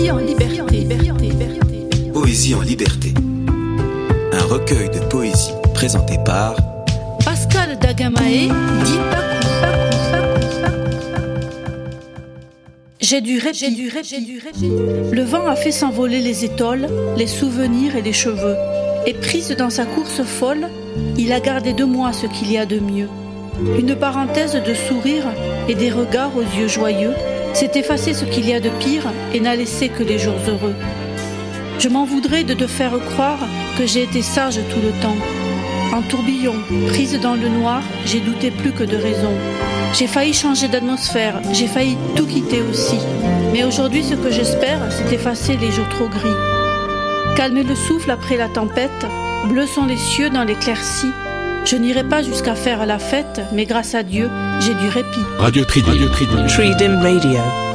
Poésie en liberté. Poésie en liberté. Un recueil de poésie présenté par Pascal Dagamae, dit J'ai du répit, j'ai du répit, j'ai du répit. Le vent a fait s'envoler les étoiles, les souvenirs et les cheveux. Et prise dans sa course folle, il a gardé de moi ce qu'il y a de mieux. Une parenthèse de sourire et des regards aux yeux joyeux s'est effacé ce qu'il y a de pire et n'a laissé que les jours heureux. Je m'en voudrais de te faire croire que j'ai été sage tout le temps. En tourbillon, prise dans le noir, j'ai douté plus que de raison. J'ai failli changer d'atmosphère, j'ai failli tout quitter aussi. Mais aujourd'hui, ce que j'espère, c'est effacer les jours trop gris. Calmer le souffle après la tempête, bleus sont les cieux dans l'éclaircie. Je n'irai pas jusqu'à faire la fête, mais grâce à Dieu, j'ai du répit. Radio Tridim. Radio Tridim. Tridim Radio.